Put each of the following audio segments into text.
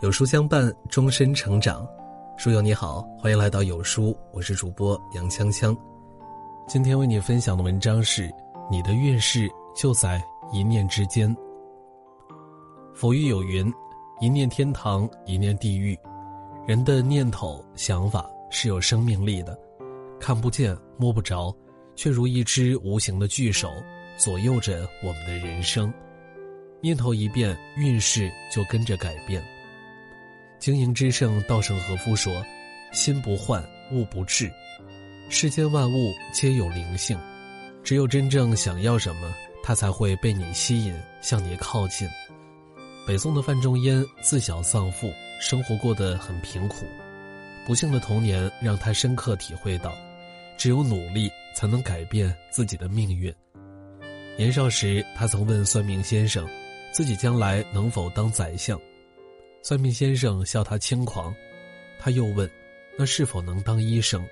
有书相伴，终身成长。书友你好，欢迎来到有书，我是主播杨锵锵。今天为你分享的文章是：你的运势就在一念之间。佛语有云：“一念天堂，一念地狱。”人的念头、想法是有生命力的，看不见、摸不着，却如一只无形的巨手，左右着我们的人生。念头一变，运势就跟着改变。经营之圣稻盛和夫说：“心不换，物不至。世间万物皆有灵性，只有真正想要什么，它才会被你吸引，向你靠近。”北宋的范仲淹自小丧父，生活过得很贫苦，不幸的童年让他深刻体会到，只有努力才能改变自己的命运。年少时，他曾问算命先生，自己将来能否当宰相。算命先生笑他轻狂，他又问：“那是否能当医生？”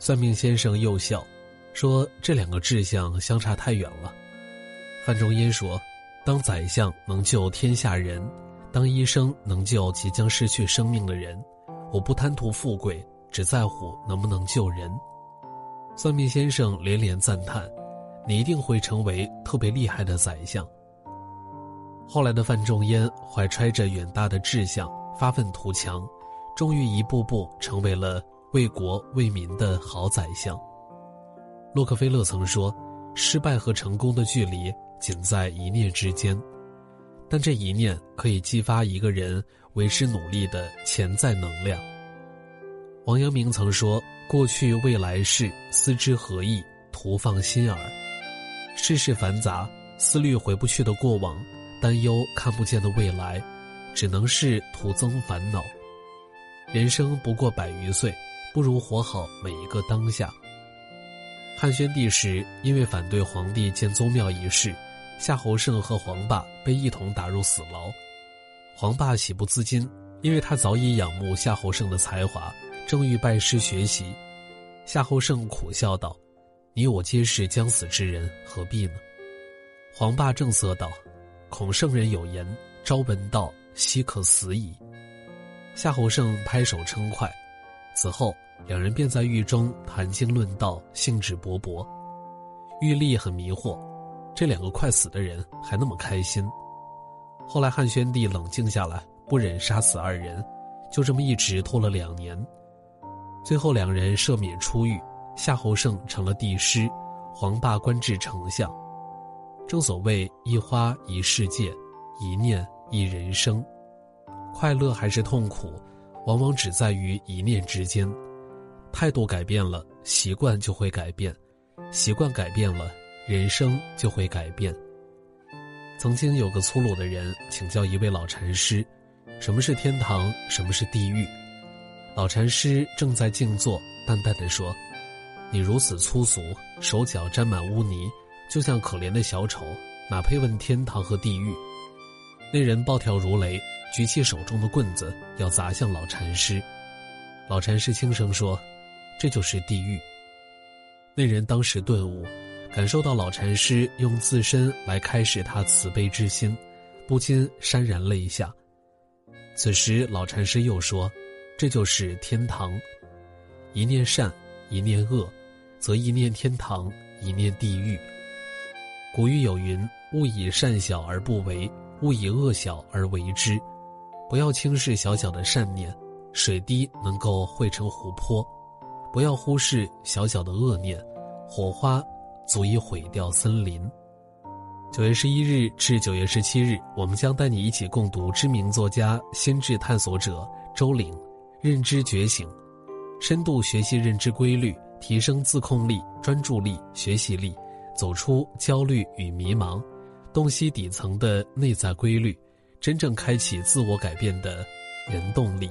算命先生又笑，说：“这两个志向相差太远了。”范仲淹说：“当宰相能救天下人，当医生能救即将失去生命的人。我不贪图富贵，只在乎能不能救人。”算命先生连连赞叹：“你一定会成为特别厉害的宰相。”后来的范仲淹怀揣着远大的志向，发愤图强，终于一步步成为了为国为民的好宰相。洛克菲勒曾说：“失败和成功的距离仅在一念之间，但这一念可以激发一个人为之努力的潜在能量。”王阳明曾说：“过去未来事，思之何益？徒放心耳。世事繁杂，思虑回不去的过往。”担忧看不见的未来，只能是徒增烦恼。人生不过百余岁，不如活好每一个当下。汉宣帝时，因为反对皇帝建宗庙一事，夏侯胜和黄霸被一同打入死牢。黄霸喜不自禁，因为他早已仰慕夏侯胜的才华，正欲拜师学习。夏侯胜苦笑道：“你我皆是将死之人，何必呢？”黄霸正色道。孔圣人有言：“朝闻道，夕可死矣。”夏侯胜拍手称快。此后，两人便在狱中谈经论道，兴致勃勃。玉立很迷惑，这两个快死的人还那么开心。后来汉宣帝冷静下来，不忍杀死二人，就这么一直拖了两年。最后两人赦免出狱，夏侯胜成了帝师，黄霸官至丞相。正所谓一花一世界，一念一人生，快乐还是痛苦，往往只在于一念之间。态度改变了，习惯就会改变；习惯改变了，人生就会改变。曾经有个粗鲁的人请教一位老禅师：“什么是天堂？什么是地狱？”老禅师正在静坐，淡淡的说：“你如此粗俗，手脚沾满污泥。”就像可怜的小丑，哪配问天堂和地狱？那人暴跳如雷，举起手中的棍子要砸向老禅师。老禅师轻声说：“这就是地狱。”那人当时顿悟，感受到老禅师用自身来开示他慈悲之心，不禁潸然泪下。此时老禅师又说：“这就是天堂。一念善，一念恶，则一念天堂，一念地狱。”古语有云：“勿以善小而不为，勿以恶小而为之。”不要轻视小小的善念，水滴能够汇成湖泊；不要忽视小小的恶念，火花足以毁掉森林。九月十一日至九月十七日，我们将带你一起共读知名作家、心智探索者周岭《认知觉醒》，深度学习认知规律，提升自控力、专注力、学习力。走出焦虑与迷茫，洞悉底层的内在规律，真正开启自我改变的人动力。